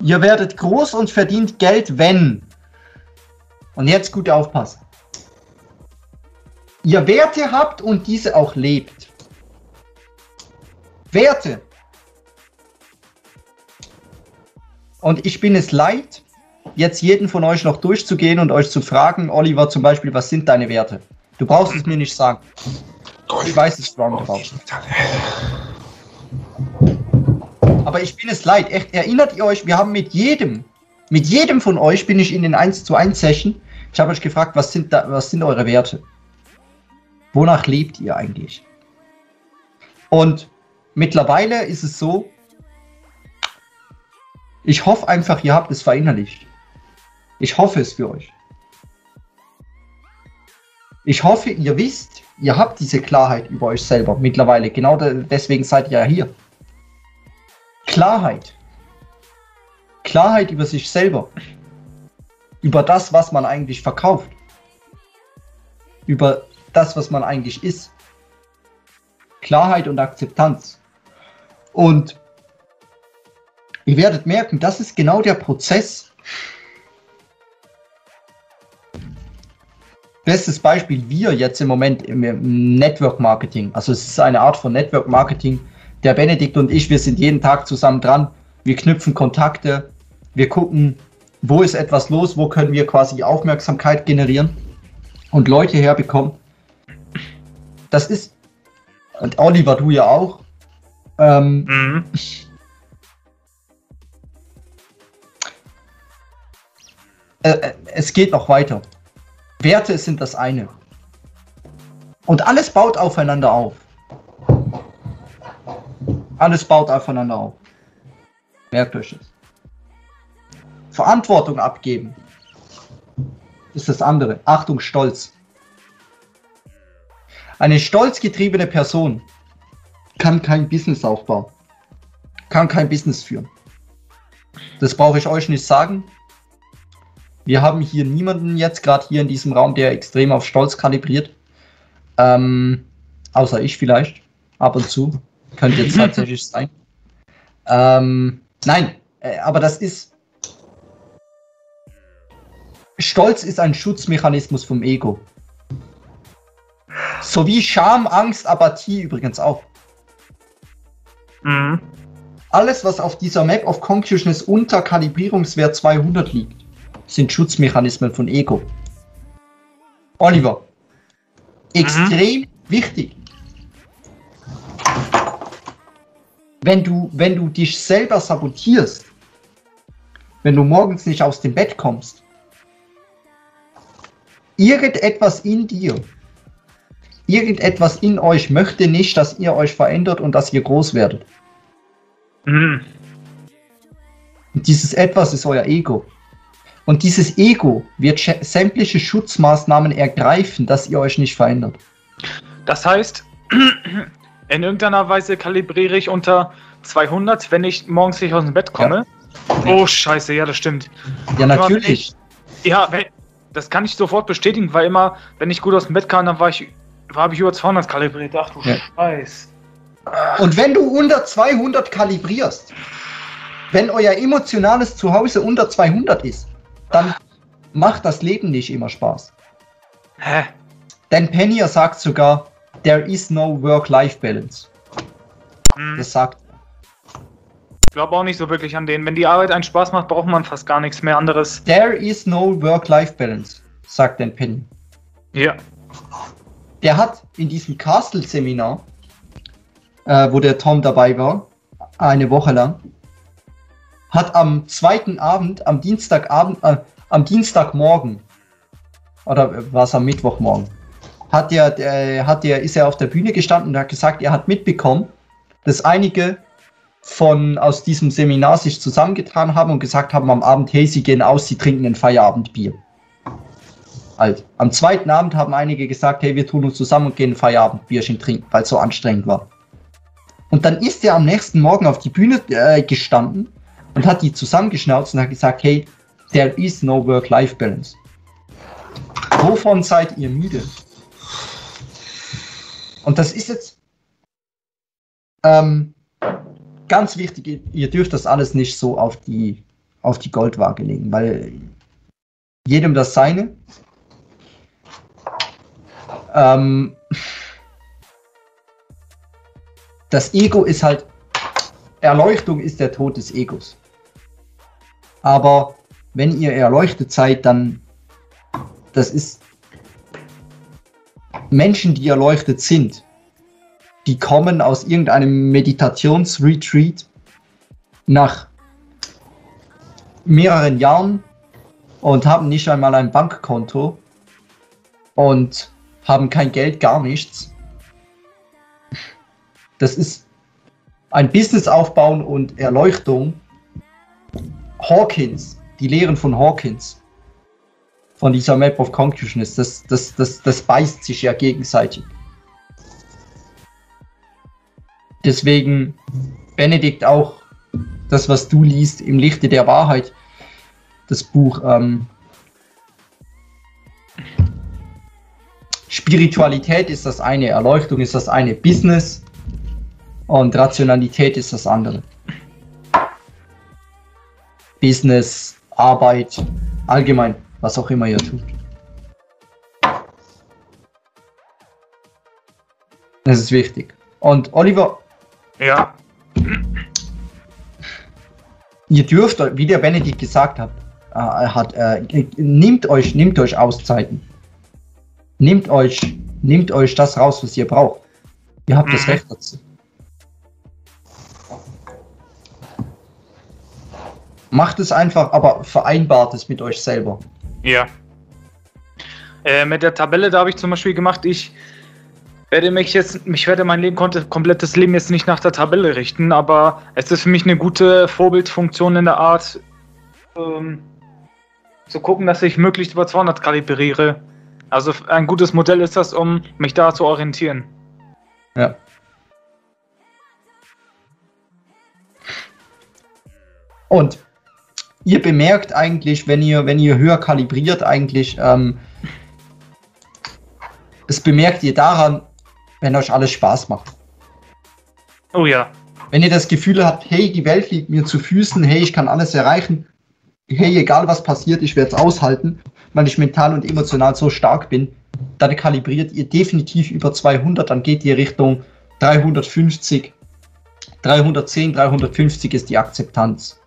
Ihr werdet groß und verdient Geld, wenn. Und jetzt gut aufpassen. Ihr Werte habt und diese auch lebt. Werte. Und ich bin es leid, jetzt jeden von euch noch durchzugehen und euch zu fragen, Oliver zum Beispiel, was sind deine Werte? Du brauchst es mir nicht sagen. Ich weiß es roundabout. Aber ich bin es leid. Echt, erinnert ihr euch, wir haben mit jedem, mit jedem von euch bin ich in den 1 zu 1 Session. Ich habe euch gefragt, was sind, da, was sind eure Werte? Wonach lebt ihr eigentlich? Und mittlerweile ist es so, ich hoffe einfach, ihr habt es verinnerlicht. Ich hoffe es für euch. Ich hoffe, ihr wisst, ihr habt diese Klarheit über euch selber mittlerweile. Genau deswegen seid ihr ja hier. Klarheit. Klarheit über sich selber. Über das, was man eigentlich verkauft. Über das, was man eigentlich ist. Klarheit und Akzeptanz. Und ihr werdet merken, das ist genau der Prozess. Bestes Beispiel, wir jetzt im Moment im Network Marketing. Also es ist eine Art von Network Marketing. Der Benedikt und ich, wir sind jeden Tag zusammen dran. Wir knüpfen Kontakte. Wir gucken, wo ist etwas los, wo können wir quasi Aufmerksamkeit generieren und Leute herbekommen. Das ist, und Oliver, du ja auch. Ähm, mhm. Äh, äh, es geht noch weiter. Werte sind das eine. Und alles baut aufeinander auf. Alles baut aufeinander auf. Merkt euch das. Verantwortung abgeben ist das andere. Achtung, Stolz. Eine stolzgetriebene Person kann kein Business aufbauen, kann kein Business führen. Das brauche ich euch nicht sagen. Wir haben hier niemanden jetzt gerade hier in diesem Raum, der extrem auf Stolz kalibriert. Ähm, außer ich vielleicht, ab und zu. Könnte jetzt tatsächlich sein. Ähm, nein, äh, aber das ist. Stolz ist ein Schutzmechanismus vom Ego. Sowie Scham, Angst, Apathie übrigens auch. Mhm. Alles, was auf dieser Map of Consciousness unter Kalibrierungswert 200 liegt, sind Schutzmechanismen von Ego. Oliver, extrem mhm. wichtig. Wenn du, wenn du dich selber sabotierst, wenn du morgens nicht aus dem Bett kommst, irgendetwas in dir, irgendetwas in euch möchte nicht, dass ihr euch verändert und dass ihr groß werdet. Mhm. Und dieses Etwas ist euer Ego. Und dieses Ego wird sämtliche Schutzmaßnahmen ergreifen, dass ihr euch nicht verändert. Das heißt, in irgendeiner Weise kalibriere ich unter 200, wenn ich morgens nicht aus dem Bett komme. Ja. Oh, scheiße, ja, das stimmt. Ja, natürlich. Ich, ja, das kann ich sofort bestätigen, weil immer, wenn ich gut aus dem Bett kam, dann war ich, habe ich über 200 kalibriert. Ach du ja. Scheiß. Und wenn du unter 200 kalibrierst, wenn euer emotionales Zuhause unter 200 ist, dann macht das Leben nicht immer Spaß. Hä? Denn Pennier sagt sogar, there is no work-life-balance. Hm. Das sagt er. Ich glaube auch nicht so wirklich an den. Wenn die Arbeit einen Spaß macht, braucht man fast gar nichts mehr anderes. There is no work-life-balance, sagt Dan Penny. Ja. Der hat in diesem Castle-Seminar, äh, wo der Tom dabei war, eine Woche lang, hat am zweiten Abend, am Dienstagabend, äh, am Dienstagmorgen, oder war es am Mittwochmorgen, hat er, äh, hat er, ist er auf der Bühne gestanden und hat gesagt, er hat mitbekommen, dass einige von aus diesem Seminar sich zusammengetan haben und gesagt haben am Abend, hey, sie gehen aus, sie trinken ein Feierabendbier. Also, am zweiten Abend haben einige gesagt, hey, wir tun uns zusammen und gehen ein Feierabendbierchen trinken, weil es so anstrengend war. Und dann ist er am nächsten Morgen auf die Bühne äh, gestanden und hat die zusammengeschnauzt und hat gesagt, hey, there is no work-life-balance. Wovon seid ihr müde? Und das ist jetzt ähm, ganz wichtig, ihr dürft das alles nicht so auf die, auf die Goldwaage legen, weil jedem das seine. Ähm, das Ego ist halt, Erleuchtung ist der Tod des Egos. Aber wenn ihr erleuchtet seid, dann, das ist Menschen, die erleuchtet sind, die kommen aus irgendeinem Meditationsretreat nach mehreren Jahren und haben nicht einmal ein Bankkonto und haben kein Geld, gar nichts. Das ist ein Business aufbauen und Erleuchtung. Hawkins, die Lehren von Hawkins, von dieser Map of Consciousness, das, das, das, das beißt sich ja gegenseitig. Deswegen, Benedikt, auch das, was du liest im Lichte der Wahrheit, das Buch ähm, Spiritualität ist das eine, Erleuchtung ist das eine, Business und Rationalität ist das andere. Business, Arbeit, allgemein, was auch immer ihr tut. Das ist wichtig. Und Oliver. Ja. Ihr dürft, wie der Benedikt gesagt hat, äh, hat äh, nehmt euch, nehmt euch Auszeiten. Nehmt euch, nehmt euch das raus, was ihr braucht. Ihr habt das mhm. Recht dazu. Macht es einfach, aber vereinbart es mit euch selber. Ja. Äh, mit der Tabelle, da habe ich zum Beispiel gemacht, ich werde mich jetzt, ich werde mein Leben, komplettes Leben jetzt nicht nach der Tabelle richten, aber es ist für mich eine gute Vorbildfunktion in der Art, ähm, zu gucken, dass ich möglichst über 200 kalibriere. Also ein gutes Modell ist das, um mich da zu orientieren. Ja. Und ihr bemerkt eigentlich, wenn ihr, wenn ihr höher kalibriert, eigentlich, ähm, das bemerkt ihr daran, wenn euch alles Spaß macht. Oh ja. Wenn ihr das Gefühl habt, hey, die Welt liegt mir zu Füßen, hey, ich kann alles erreichen, hey, egal was passiert, ich werde es aushalten, weil ich mental und emotional so stark bin, dann kalibriert ihr definitiv über 200, dann geht ihr Richtung 350, 310, 350 ist die Akzeptanz.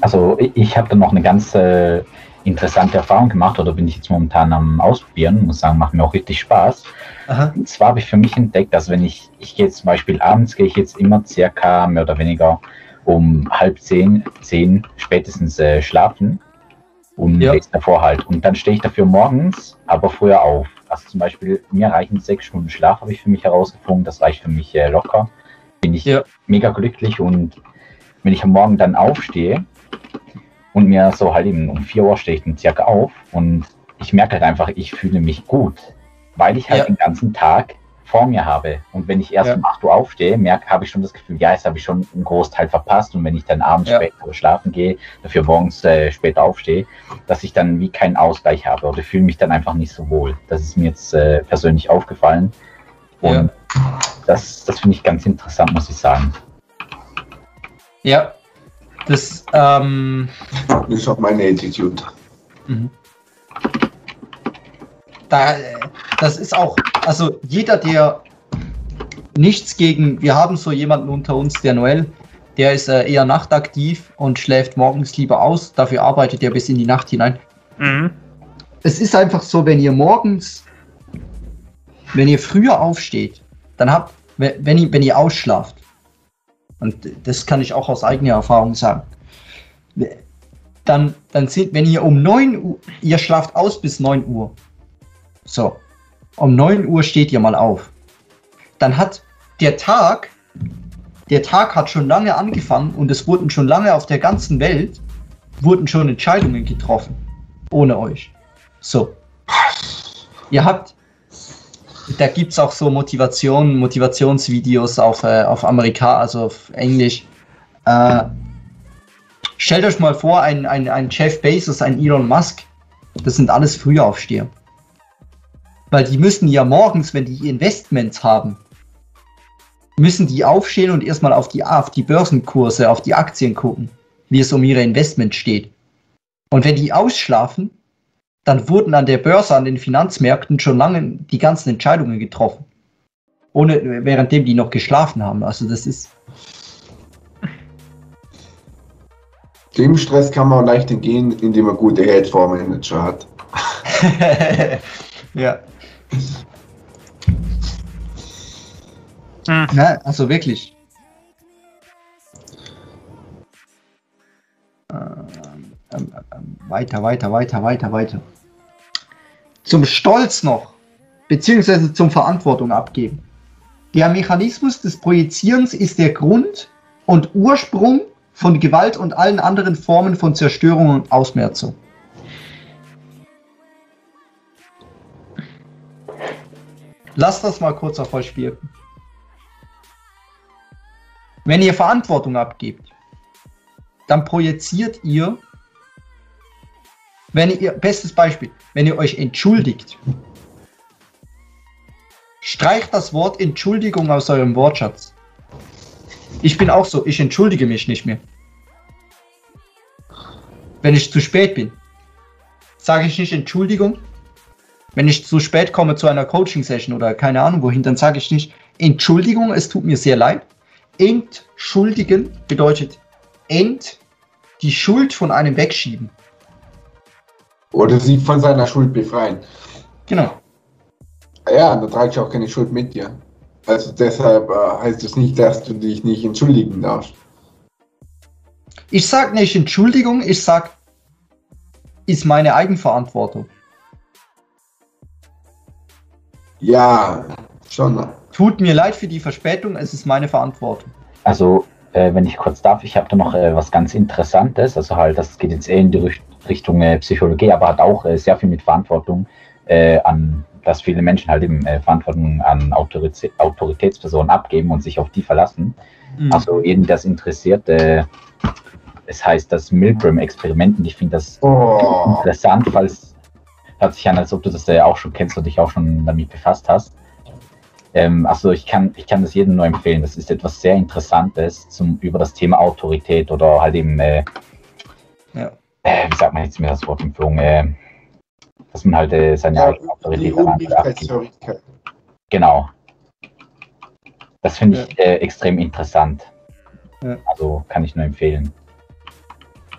Also ich habe da noch eine ganz äh, interessante Erfahrung gemacht oder bin ich jetzt momentan am Ausprobieren, muss sagen, macht mir auch richtig Spaß. Aha. Und zwar habe ich für mich entdeckt, dass wenn ich, ich gehe zum Beispiel abends, gehe ich jetzt immer circa mehr oder weniger um halb zehn, zehn spätestens äh, schlafen und ja. davor halt. Und dann stehe ich dafür morgens, aber früher auf. Also zum Beispiel, mir reichen sechs Stunden Schlaf, habe ich für mich herausgefunden. Das reicht für mich äh, locker. Bin ich ja. mega glücklich und wenn ich am Morgen dann aufstehe und mir so halt eben um vier Uhr stehe ich dann circa auf und ich merke halt einfach, ich fühle mich gut, weil ich halt ja. den ganzen Tag vor mir habe. Und wenn ich erst ja. um 8 Uhr aufstehe, merke, habe ich schon das Gefühl, ja, jetzt habe ich schon einen Großteil verpasst. Und wenn ich dann abends ja. später schlafen gehe, dafür morgens äh, später aufstehe, dass ich dann wie keinen Ausgleich habe oder fühle mich dann einfach nicht so wohl. Das ist mir jetzt äh, persönlich aufgefallen. Und ja. das, das finde ich ganz interessant, muss ich sagen. Ja, das, ähm, das ist auch meine Attitude. Mhm. Da, äh, das ist auch, also jeder, der nichts gegen, wir haben so jemanden unter uns, der Noel, der ist äh, eher nachtaktiv und schläft morgens lieber aus, dafür arbeitet er bis in die Nacht hinein. Mhm. Es ist einfach so, wenn ihr morgens, wenn ihr früher aufsteht, dann habt, wenn ihr, wenn ihr ausschlaft, und das kann ich auch aus eigener Erfahrung sagen, dann, dann sind, wenn ihr um 9 Uhr, ihr schlaft aus bis 9 Uhr, so, um 9 Uhr steht ihr mal auf. Dann hat der Tag, der Tag hat schon lange angefangen und es wurden schon lange auf der ganzen Welt, wurden schon Entscheidungen getroffen. Ohne euch. So. Ihr habt, da gibt es auch so Motivation, Motivationsvideos auf, äh, auf Amerika, also auf Englisch. Äh, stellt euch mal vor, ein, ein, ein Jeff Bezos, ein Elon Musk, das sind alles Frühaufsteher. Weil die müssen ja morgens, wenn die Investments haben, müssen die aufstehen und erstmal auf die, auf die Börsenkurse, auf die Aktien gucken. wie es um ihre Investments steht. Und wenn die ausschlafen, dann wurden an der Börse, an den Finanzmärkten schon lange die ganzen Entscheidungen getroffen. Ohne, währenddem die noch geschlafen haben. Also das ist. Dem Stress kann man leicht entgehen, indem man gute Hedgefondsmanager hat. ja. Hm. Ja, also wirklich. Ähm, ähm, ähm, weiter, weiter, weiter, weiter, weiter. Zum Stolz noch, beziehungsweise zum Verantwortung abgeben. Der Mechanismus des Projizierens ist der Grund und Ursprung von Gewalt und allen anderen Formen von Zerstörung und Ausmerzung. Lass das mal kurz auf euch wirken. Wenn ihr Verantwortung abgebt, dann projiziert ihr, wenn ihr, bestes Beispiel, wenn ihr euch entschuldigt, streicht das Wort Entschuldigung aus eurem Wortschatz. Ich bin auch so, ich entschuldige mich nicht mehr. Wenn ich zu spät bin, sage ich nicht Entschuldigung. Wenn ich zu spät komme zu einer Coaching-Session oder keine Ahnung wohin, dann sage ich nicht Entschuldigung, es tut mir sehr leid. Entschuldigen bedeutet ent die Schuld von einem wegschieben. Oder sie von seiner Schuld befreien. Genau. Ja, dann trage ich auch keine Schuld mit dir. Also deshalb äh, heißt es nicht, dass du dich nicht entschuldigen darfst. Ich sag nicht Entschuldigung, ich sag, ist meine Eigenverantwortung. Ja, schon. Tut mir leid für die Verspätung, es ist meine Verantwortung. Also, äh, wenn ich kurz darf, ich habe da noch äh, was ganz Interessantes. Also halt, das geht jetzt eher in die Richtung äh, Psychologie, aber hat auch äh, sehr viel mit Verantwortung äh, an, dass viele Menschen halt eben äh, Verantwortung an Autorität, Autoritätspersonen abgeben und sich auf die verlassen. Mhm. Also jeden, das interessiert, es heißt das Milgram-Experiment und ich finde das oh. interessant, falls hört sich an, als ob du das auch schon kennst und dich auch schon damit befasst hast. Ähm, also ich kann, ich kann das jedem nur empfehlen. Das ist etwas sehr Interessantes zum, über das Thema Autorität oder halt eben, äh, ja. Äh, wie sagt man jetzt mir das Wort empfohlen, äh, dass man halt äh, seine ja, eigene Autorität abgibt. Genau. Das finde ich ja. Äh, extrem interessant. Ja. Also kann ich nur empfehlen.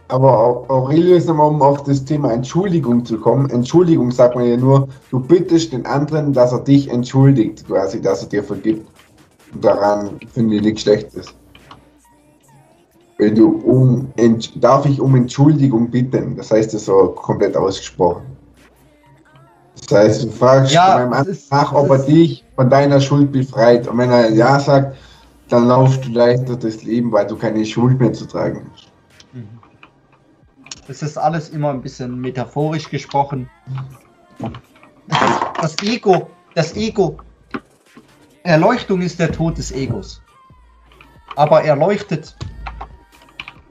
Aber Aurelius, um auf das Thema Entschuldigung zu kommen. Entschuldigung sagt man ja nur, du bittest den anderen, dass er dich entschuldigt, quasi, dass er dir vergibt. Und daran finde ich nichts Schlechtes. Wenn du um, darf ich um Entschuldigung bitten? Das heißt, das so komplett ausgesprochen. Das heißt, du fragst ja, beim anderen nach, ob er dich von deiner Schuld befreit. Und wenn er Ja sagt, dann laufst du leichter das Leben, weil du keine Schuld mehr zu tragen hast. Das ist alles immer ein bisschen metaphorisch gesprochen. Das Ego, das Ego, Erleuchtung ist der Tod des Egos. Aber erleuchtet,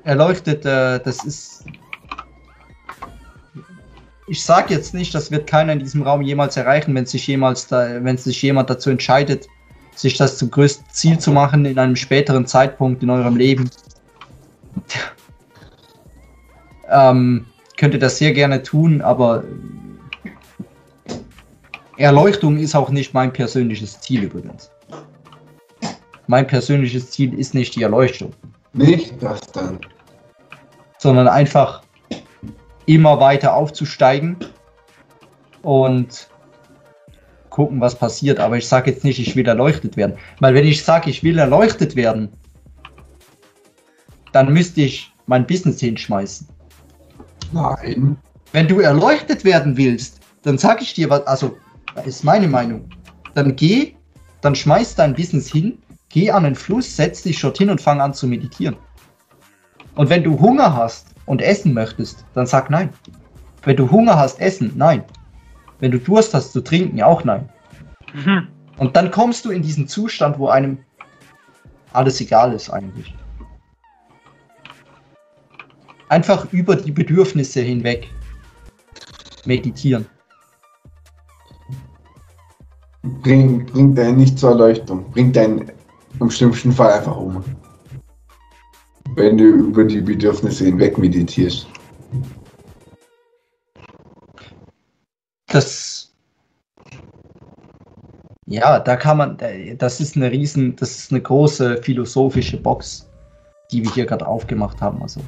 erleuchtet, äh, das ist. Ich sage jetzt nicht, das wird keiner in diesem Raum jemals erreichen, wenn sich jemals da, wenn sich jemand dazu entscheidet, sich das zum größten Ziel zu machen in einem späteren Zeitpunkt in eurem Leben ähm, könnte das sehr gerne tun, aber Erleuchtung ist auch nicht mein persönliches Ziel übrigens. Mein persönliches Ziel ist nicht die Erleuchtung. Nicht das dann. Sondern einfach immer weiter aufzusteigen und gucken, was passiert. Aber ich sage jetzt nicht, ich will erleuchtet werden. Weil wenn ich sage, ich will erleuchtet werden, dann müsste ich mein Business hinschmeißen. Nein. Wenn du erleuchtet werden willst, dann sag ich dir was, also, das ist meine Meinung. Dann geh, dann schmeiß dein Business hin, geh an den Fluss, setz dich dort hin und fang an zu meditieren. Und wenn du Hunger hast und essen möchtest, dann sag nein. Wenn du Hunger hast, essen, nein. Wenn du Durst hast zu trinken, auch nein. Mhm. Und dann kommst du in diesen Zustand, wo einem alles egal ist eigentlich einfach über die Bedürfnisse hinweg meditieren. Bring, bringt einen nicht zur Erleuchtung, bringt einen im schlimmsten Fall einfach um. Wenn du über die Bedürfnisse hinweg meditierst. Das. Ja, da kann man. Das ist eine riesen, das ist eine große philosophische Box, die wir hier gerade aufgemacht haben. Also.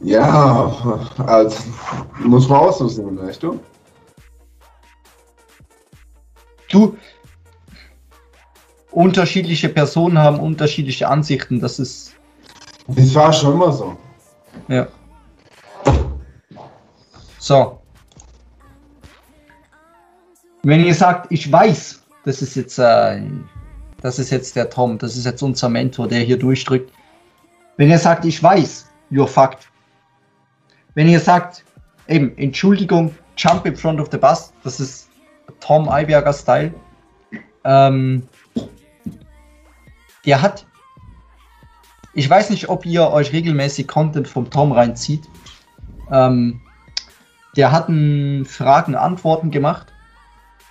Ja, also muss man auch so sehen, weißt du? Du, unterschiedliche Personen haben unterschiedliche Ansichten, das ist. Das war schon immer so. Ja. So. Wenn ihr sagt, ich weiß, das ist jetzt, äh, das ist jetzt der Tom, das ist jetzt unser Mentor, der hier durchdrückt. Wenn ihr sagt, ich weiß, you're fucked. Wenn ihr sagt, eben, Entschuldigung, jump in front of the bus, das ist Tom Eiberger Style. Ähm, der hat, ich weiß nicht, ob ihr euch regelmäßig Content vom Tom reinzieht. Ähm, der hat ein Fragen-Antworten gemacht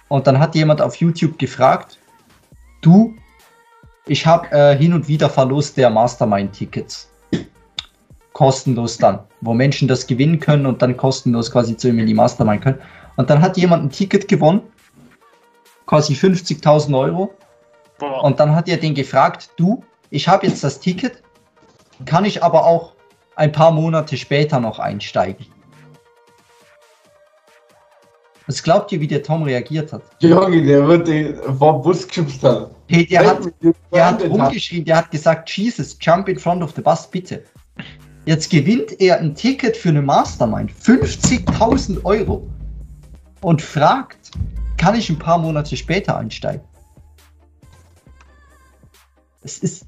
und dann hat jemand auf YouTube gefragt, du, ich habe äh, hin und wieder Verlust der Mastermind-Tickets kostenlos dann, wo Menschen das gewinnen können und dann kostenlos quasi zu ihm in die Mastermind können. Und dann hat jemand ein Ticket gewonnen, quasi 50.000 Euro. Boah. Und dann hat er den gefragt, du, ich habe jetzt das Ticket, kann ich aber auch ein paar Monate später noch einsteigen. Was glaubt ihr, wie der Tom reagiert hat? Junge, der wird den vom Bus geschubst Hey, der hat, der hat rumgeschrien, der hat gesagt, Jesus, jump in front of the bus, bitte. Jetzt gewinnt er ein Ticket für eine Mastermind, 50.000 Euro, und fragt, kann ich ein paar Monate später einsteigen? Es ist.